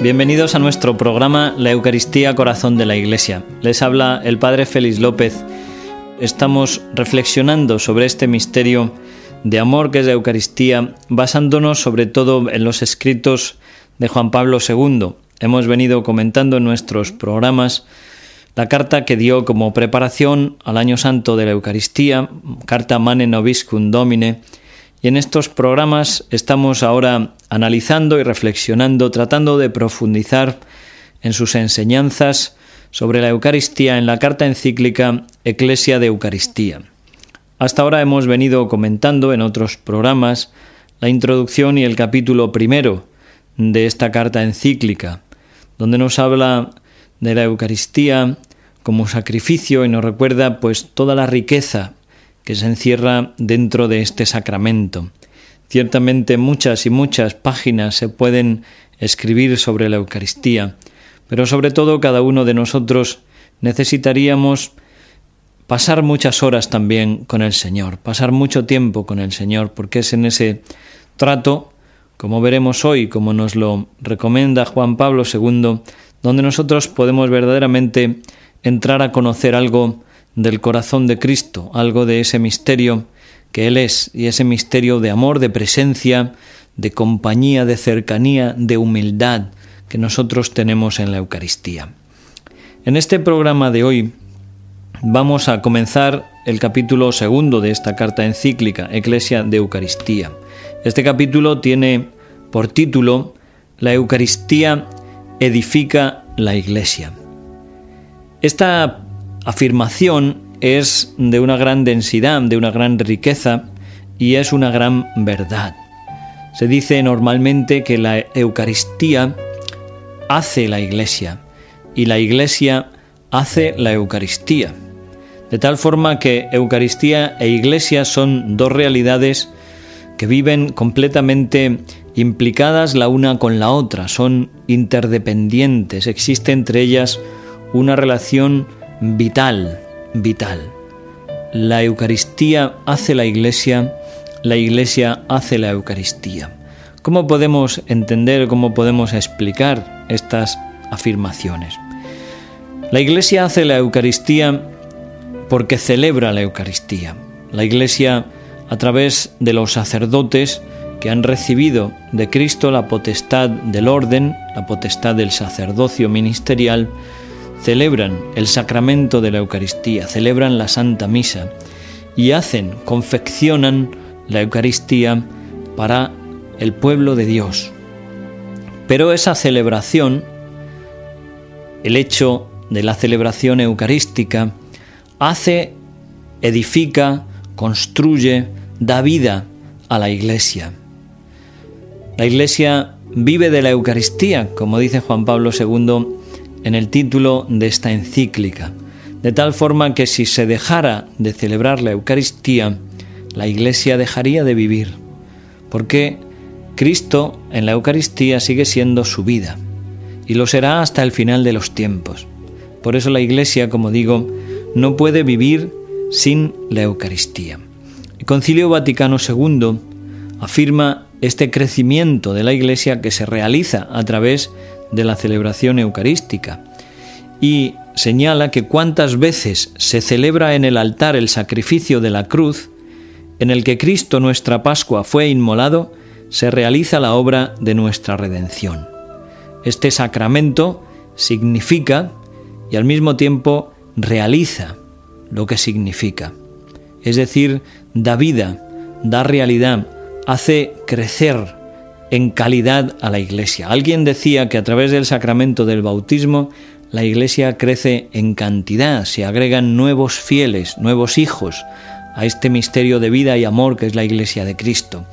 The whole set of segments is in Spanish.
Bienvenidos a nuestro programa La Eucaristía Corazón de la Iglesia. Les habla el Padre Félix López. Estamos reflexionando sobre este misterio de amor que es la Eucaristía, basándonos sobre todo en los escritos de Juan Pablo II. Hemos venido comentando en nuestros programas la carta que dio como preparación al año santo de la Eucaristía, carta Mane Noviscum Domine, y en estos programas estamos ahora analizando y reflexionando, tratando de profundizar en sus enseñanzas sobre la Eucaristía en la carta encíclica Eclesia de Eucaristía. Hasta ahora hemos venido comentando en otros programas la introducción y el capítulo primero de esta carta encíclica, donde nos habla de la Eucaristía como sacrificio y nos recuerda pues toda la riqueza que se encierra dentro de este sacramento. Ciertamente muchas y muchas páginas se pueden escribir sobre la Eucaristía, pero sobre todo cada uno de nosotros necesitaríamos pasar muchas horas también con el Señor, pasar mucho tiempo con el Señor, porque es en ese trato, como veremos hoy, como nos lo recomienda Juan Pablo II, donde nosotros podemos verdaderamente entrar a conocer algo del corazón de Cristo, algo de ese misterio que Él es, y ese misterio de amor, de presencia, de compañía, de cercanía, de humildad que nosotros tenemos en la Eucaristía. En este programa de hoy vamos a comenzar el capítulo segundo de esta carta encíclica, Eclesia de Eucaristía. Este capítulo tiene por título La Eucaristía edifica la Iglesia. Esta afirmación es de una gran densidad, de una gran riqueza y es una gran verdad. Se dice normalmente que la Eucaristía hace la Iglesia y la Iglesia hace la Eucaristía. De tal forma que Eucaristía e Iglesia son dos realidades que viven completamente implicadas la una con la otra, son interdependientes, existe entre ellas una relación vital, vital. La Eucaristía hace la Iglesia, la Iglesia hace la Eucaristía. ¿Cómo podemos entender, cómo podemos explicar estas afirmaciones? La Iglesia hace la Eucaristía porque celebra la Eucaristía. La Iglesia, a través de los sacerdotes que han recibido de Cristo la potestad del orden, la potestad del sacerdocio ministerial, celebran el sacramento de la Eucaristía, celebran la Santa Misa y hacen, confeccionan la Eucaristía para el pueblo de Dios. Pero esa celebración, el hecho de la celebración eucarística, hace, edifica, construye, da vida a la Iglesia. La Iglesia vive de la Eucaristía, como dice Juan Pablo II en el título de esta encíclica, de tal forma que si se dejara de celebrar la Eucaristía, la Iglesia dejaría de vivir, porque Cristo en la Eucaristía sigue siendo su vida, y lo será hasta el final de los tiempos. Por eso la Iglesia, como digo, no puede vivir sin la Eucaristía. El Concilio Vaticano II afirma este crecimiento de la Iglesia que se realiza a través de la celebración eucarística y señala que cuántas veces se celebra en el altar el sacrificio de la cruz, en el que Cristo nuestra Pascua fue inmolado, se realiza la obra de nuestra redención. Este sacramento significa y al mismo tiempo realiza lo que significa. Es decir, da vida, da realidad, hace crecer en calidad a la Iglesia. Alguien decía que a través del sacramento del bautismo la Iglesia crece en cantidad, se agregan nuevos fieles, nuevos hijos a este misterio de vida y amor que es la Iglesia de Cristo.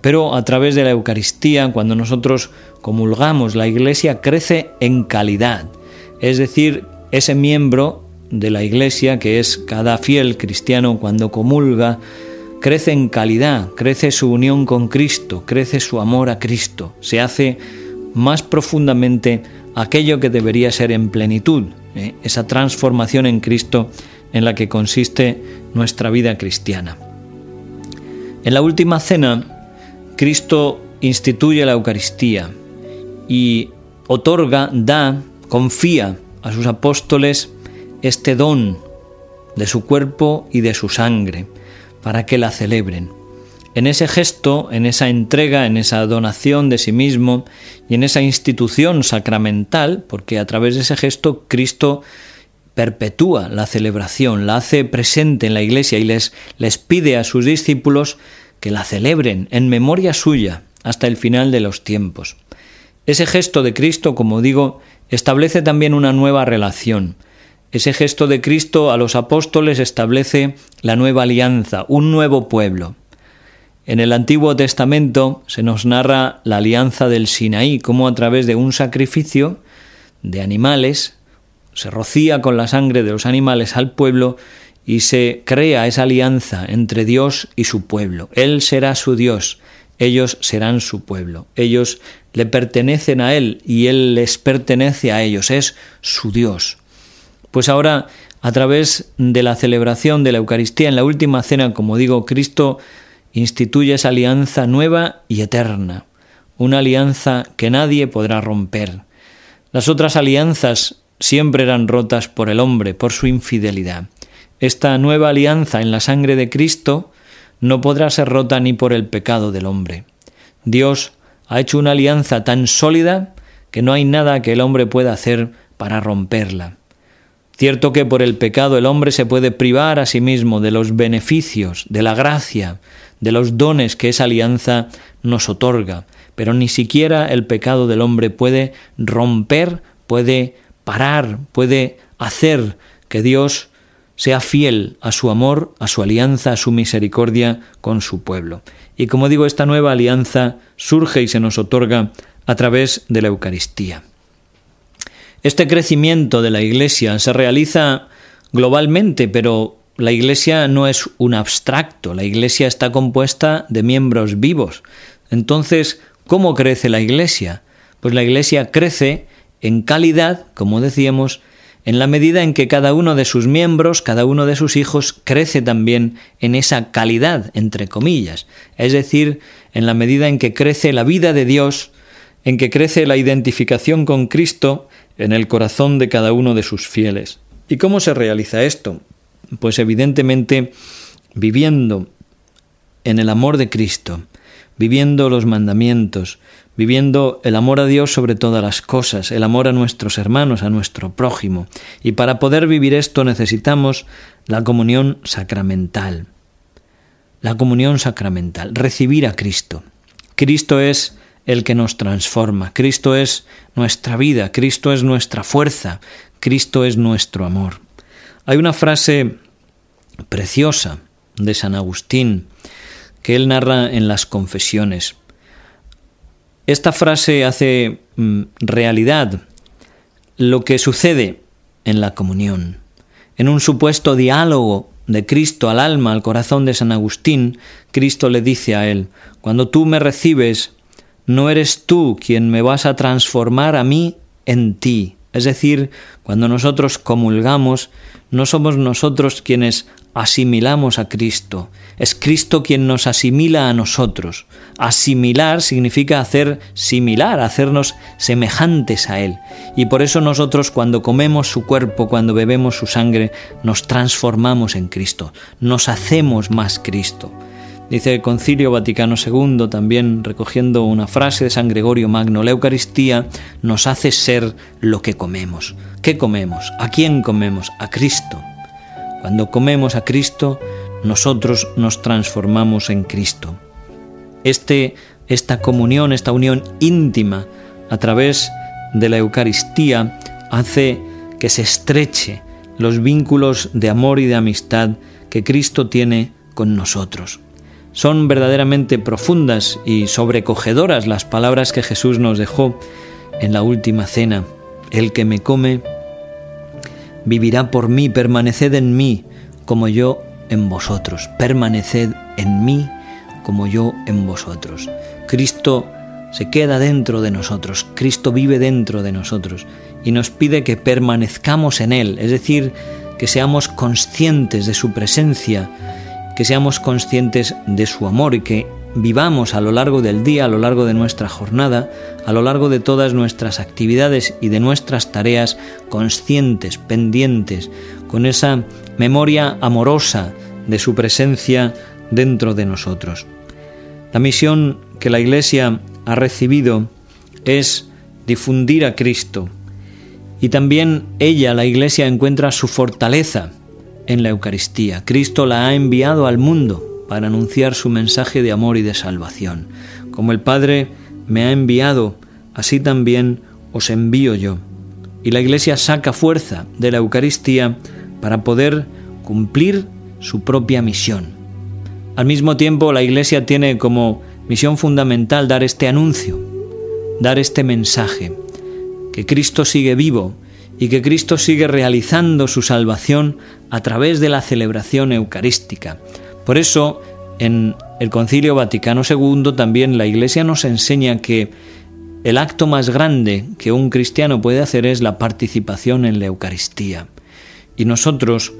Pero a través de la Eucaristía, cuando nosotros comulgamos, la Iglesia crece en calidad. Es decir, ese miembro de la Iglesia, que es cada fiel cristiano cuando comulga, crece en calidad, crece su unión con Cristo, crece su amor a Cristo, se hace más profundamente aquello que debería ser en plenitud, ¿eh? esa transformación en Cristo en la que consiste nuestra vida cristiana. En la última cena, Cristo instituye la Eucaristía y otorga, da, confía a sus apóstoles este don de su cuerpo y de su sangre, para que la celebren. En ese gesto, en esa entrega, en esa donación de sí mismo y en esa institución sacramental, porque a través de ese gesto Cristo perpetúa la celebración, la hace presente en la iglesia y les, les pide a sus discípulos que la celebren en memoria suya hasta el final de los tiempos. Ese gesto de Cristo, como digo, establece también una nueva relación. Ese gesto de Cristo a los apóstoles establece la nueva alianza, un nuevo pueblo. En el Antiguo Testamento se nos narra la alianza del Sinaí, como a través de un sacrificio de animales se rocía con la sangre de los animales al pueblo y se crea esa alianza entre Dios y su pueblo. Él será su Dios, ellos serán su pueblo. Ellos le pertenecen a Él y Él les pertenece a ellos, es su Dios. Pues ahora, a través de la celebración de la Eucaristía en la última cena, como digo, Cristo instituye esa alianza nueva y eterna, una alianza que nadie podrá romper. Las otras alianzas siempre eran rotas por el hombre, por su infidelidad. Esta nueva alianza en la sangre de Cristo no podrá ser rota ni por el pecado del hombre. Dios ha hecho una alianza tan sólida que no hay nada que el hombre pueda hacer para romperla. Cierto que por el pecado el hombre se puede privar a sí mismo de los beneficios, de la gracia, de los dones que esa alianza nos otorga, pero ni siquiera el pecado del hombre puede romper, puede parar, puede hacer que Dios sea fiel a su amor, a su alianza, a su misericordia con su pueblo. Y como digo, esta nueva alianza surge y se nos otorga a través de la Eucaristía. Este crecimiento de la Iglesia se realiza globalmente, pero la Iglesia no es un abstracto, la Iglesia está compuesta de miembros vivos. Entonces, ¿cómo crece la Iglesia? Pues la Iglesia crece en calidad, como decíamos, en la medida en que cada uno de sus miembros, cada uno de sus hijos, crece también en esa calidad, entre comillas, es decir, en la medida en que crece la vida de Dios, en que crece la identificación con Cristo en el corazón de cada uno de sus fieles. ¿Y cómo se realiza esto? Pues evidentemente viviendo en el amor de Cristo, viviendo los mandamientos, viviendo el amor a Dios sobre todas las cosas, el amor a nuestros hermanos, a nuestro prójimo. Y para poder vivir esto necesitamos la comunión sacramental. La comunión sacramental, recibir a Cristo. Cristo es el que nos transforma, Cristo es nuestra vida, Cristo es nuestra fuerza, Cristo es nuestro amor. Hay una frase preciosa de San Agustín que él narra en las confesiones. Esta frase hace mm, realidad lo que sucede en la comunión. En un supuesto diálogo de Cristo al alma, al corazón de San Agustín, Cristo le dice a él, cuando tú me recibes, no eres tú quien me vas a transformar a mí en ti. Es decir, cuando nosotros comulgamos, no somos nosotros quienes asimilamos a Cristo, es Cristo quien nos asimila a nosotros. Asimilar significa hacer similar, hacernos semejantes a Él. Y por eso nosotros cuando comemos su cuerpo, cuando bebemos su sangre, nos transformamos en Cristo, nos hacemos más Cristo. Dice el Concilio Vaticano II, también recogiendo una frase de San Gregorio Magno, la Eucaristía nos hace ser lo que comemos. ¿Qué comemos? ¿A quién comemos? A Cristo. Cuando comemos a Cristo, nosotros nos transformamos en Cristo. Este, esta comunión, esta unión íntima a través de la Eucaristía hace que se estreche los vínculos de amor y de amistad que Cristo tiene con nosotros. Son verdaderamente profundas y sobrecogedoras las palabras que Jesús nos dejó en la última cena. El que me come vivirá por mí, permaneced en mí, como yo en vosotros, permaneced en mí, como yo en vosotros. Cristo se queda dentro de nosotros, Cristo vive dentro de nosotros y nos pide que permanezcamos en Él, es decir, que seamos conscientes de su presencia, que seamos conscientes de su amor y que vivamos a lo largo del día, a lo largo de nuestra jornada, a lo largo de todas nuestras actividades y de nuestras tareas, conscientes, pendientes, con esa memoria amorosa de su presencia dentro de nosotros. La misión que la Iglesia ha recibido es difundir a Cristo. Y también ella, la Iglesia, encuentra su fortaleza en la Eucaristía. Cristo la ha enviado al mundo para anunciar su mensaje de amor y de salvación. Como el Padre me ha enviado, así también os envío yo. Y la Iglesia saca fuerza de la Eucaristía para poder cumplir su propia misión. Al mismo tiempo, la Iglesia tiene como misión fundamental dar este anuncio, dar este mensaje, que Cristo sigue vivo y que Cristo sigue realizando su salvación a través de la celebración eucarística. Por eso, en el Concilio Vaticano II también la Iglesia nos enseña que el acto más grande que un cristiano puede hacer es la participación en la Eucaristía. Y nosotros,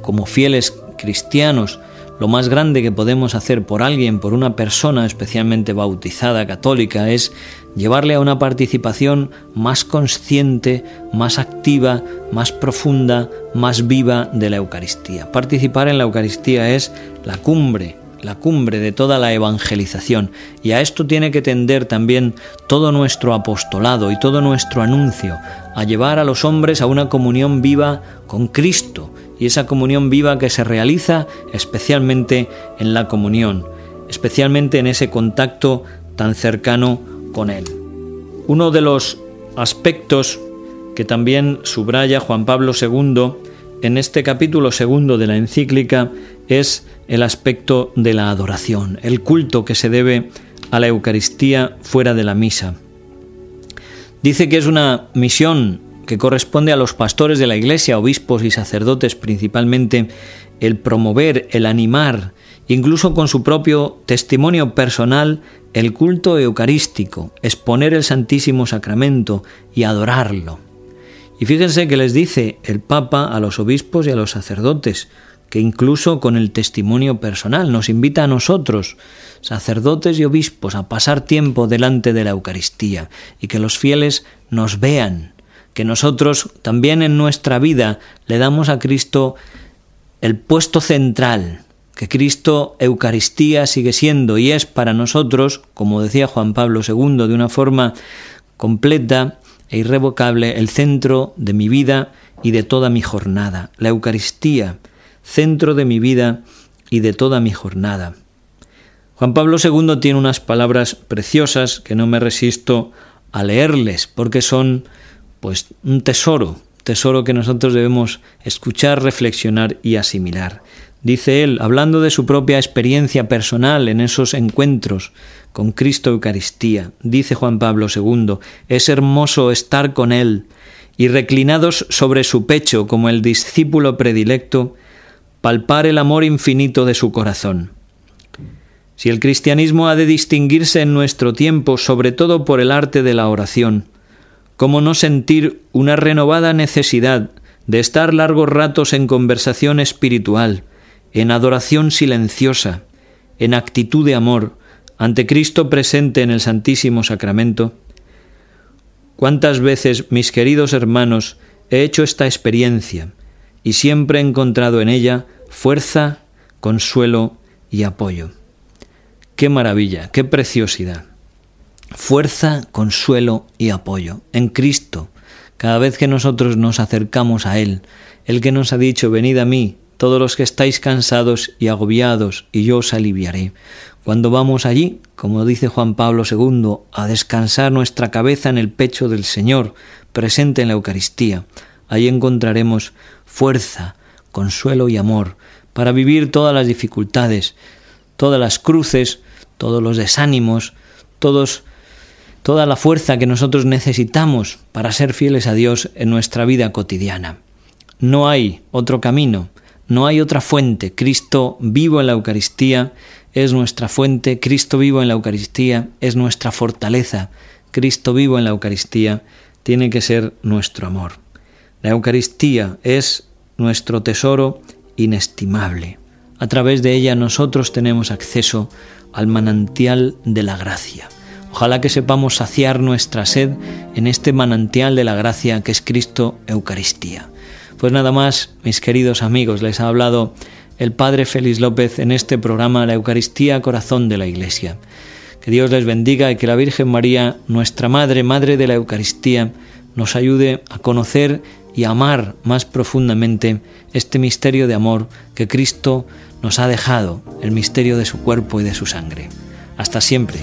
como fieles cristianos, lo más grande que podemos hacer por alguien, por una persona especialmente bautizada católica, es llevarle a una participación más consciente, más activa, más profunda, más viva de la Eucaristía. Participar en la Eucaristía es la cumbre, la cumbre de toda la evangelización. Y a esto tiene que tender también todo nuestro apostolado y todo nuestro anuncio, a llevar a los hombres a una comunión viva con Cristo, y esa comunión viva que se realiza especialmente en la comunión, especialmente en ese contacto tan cercano con Él. Uno de los aspectos que también subraya Juan Pablo II en este capítulo segundo de la encíclica es el aspecto de la adoración, el culto que se debe a la Eucaristía fuera de la misa. Dice que es una misión que corresponde a los pastores de la Iglesia, obispos y sacerdotes principalmente, el promover, el animar, incluso con su propio testimonio personal, el culto eucarístico, exponer el Santísimo Sacramento y adorarlo. Y fíjense que les dice el Papa a los obispos y a los sacerdotes, que incluso con el testimonio personal nos invita a nosotros, sacerdotes y obispos, a pasar tiempo delante de la Eucaristía y que los fieles nos vean, que nosotros también en nuestra vida le damos a Cristo el puesto central, que Cristo Eucaristía sigue siendo y es para nosotros, como decía Juan Pablo II, de una forma completa e irrevocable, el centro de mi vida y de toda mi jornada. La Eucaristía, centro de mi vida y de toda mi jornada. Juan Pablo II tiene unas palabras preciosas que no me resisto a leerles porque son pues un tesoro, tesoro que nosotros debemos escuchar, reflexionar y asimilar. Dice él, hablando de su propia experiencia personal en esos encuentros con Cristo Eucaristía, dice Juan Pablo II, es hermoso estar con Él y reclinados sobre su pecho como el discípulo predilecto, palpar el amor infinito de su corazón. Si el cristianismo ha de distinguirse en nuestro tiempo sobre todo por el arte de la oración, ¿Cómo no sentir una renovada necesidad de estar largos ratos en conversación espiritual, en adoración silenciosa, en actitud de amor, ante Cristo presente en el Santísimo Sacramento? ¿Cuántas veces, mis queridos hermanos, he hecho esta experiencia y siempre he encontrado en ella fuerza, consuelo y apoyo? ¡Qué maravilla, qué preciosidad! Fuerza, consuelo y apoyo en Cristo. Cada vez que nosotros nos acercamos a Él, el que nos ha dicho, venid a mí, todos los que estáis cansados y agobiados, y yo os aliviaré. Cuando vamos allí, como dice Juan Pablo II, a descansar nuestra cabeza en el pecho del Señor, presente en la Eucaristía, allí encontraremos fuerza, consuelo y amor para vivir todas las dificultades, todas las cruces, todos los desánimos, todos toda la fuerza que nosotros necesitamos para ser fieles a Dios en nuestra vida cotidiana. No hay otro camino, no hay otra fuente. Cristo vivo en la Eucaristía es nuestra fuente, Cristo vivo en la Eucaristía es nuestra fortaleza, Cristo vivo en la Eucaristía tiene que ser nuestro amor. La Eucaristía es nuestro tesoro inestimable. A través de ella nosotros tenemos acceso al manantial de la gracia. Ojalá que sepamos saciar nuestra sed en este manantial de la gracia que es Cristo Eucaristía. Pues nada más, mis queridos amigos, les ha hablado el Padre Félix López en este programa La Eucaristía Corazón de la Iglesia. Que Dios les bendiga y que la Virgen María, nuestra Madre, Madre de la Eucaristía, nos ayude a conocer y amar más profundamente este misterio de amor que Cristo nos ha dejado, el misterio de su cuerpo y de su sangre. Hasta siempre.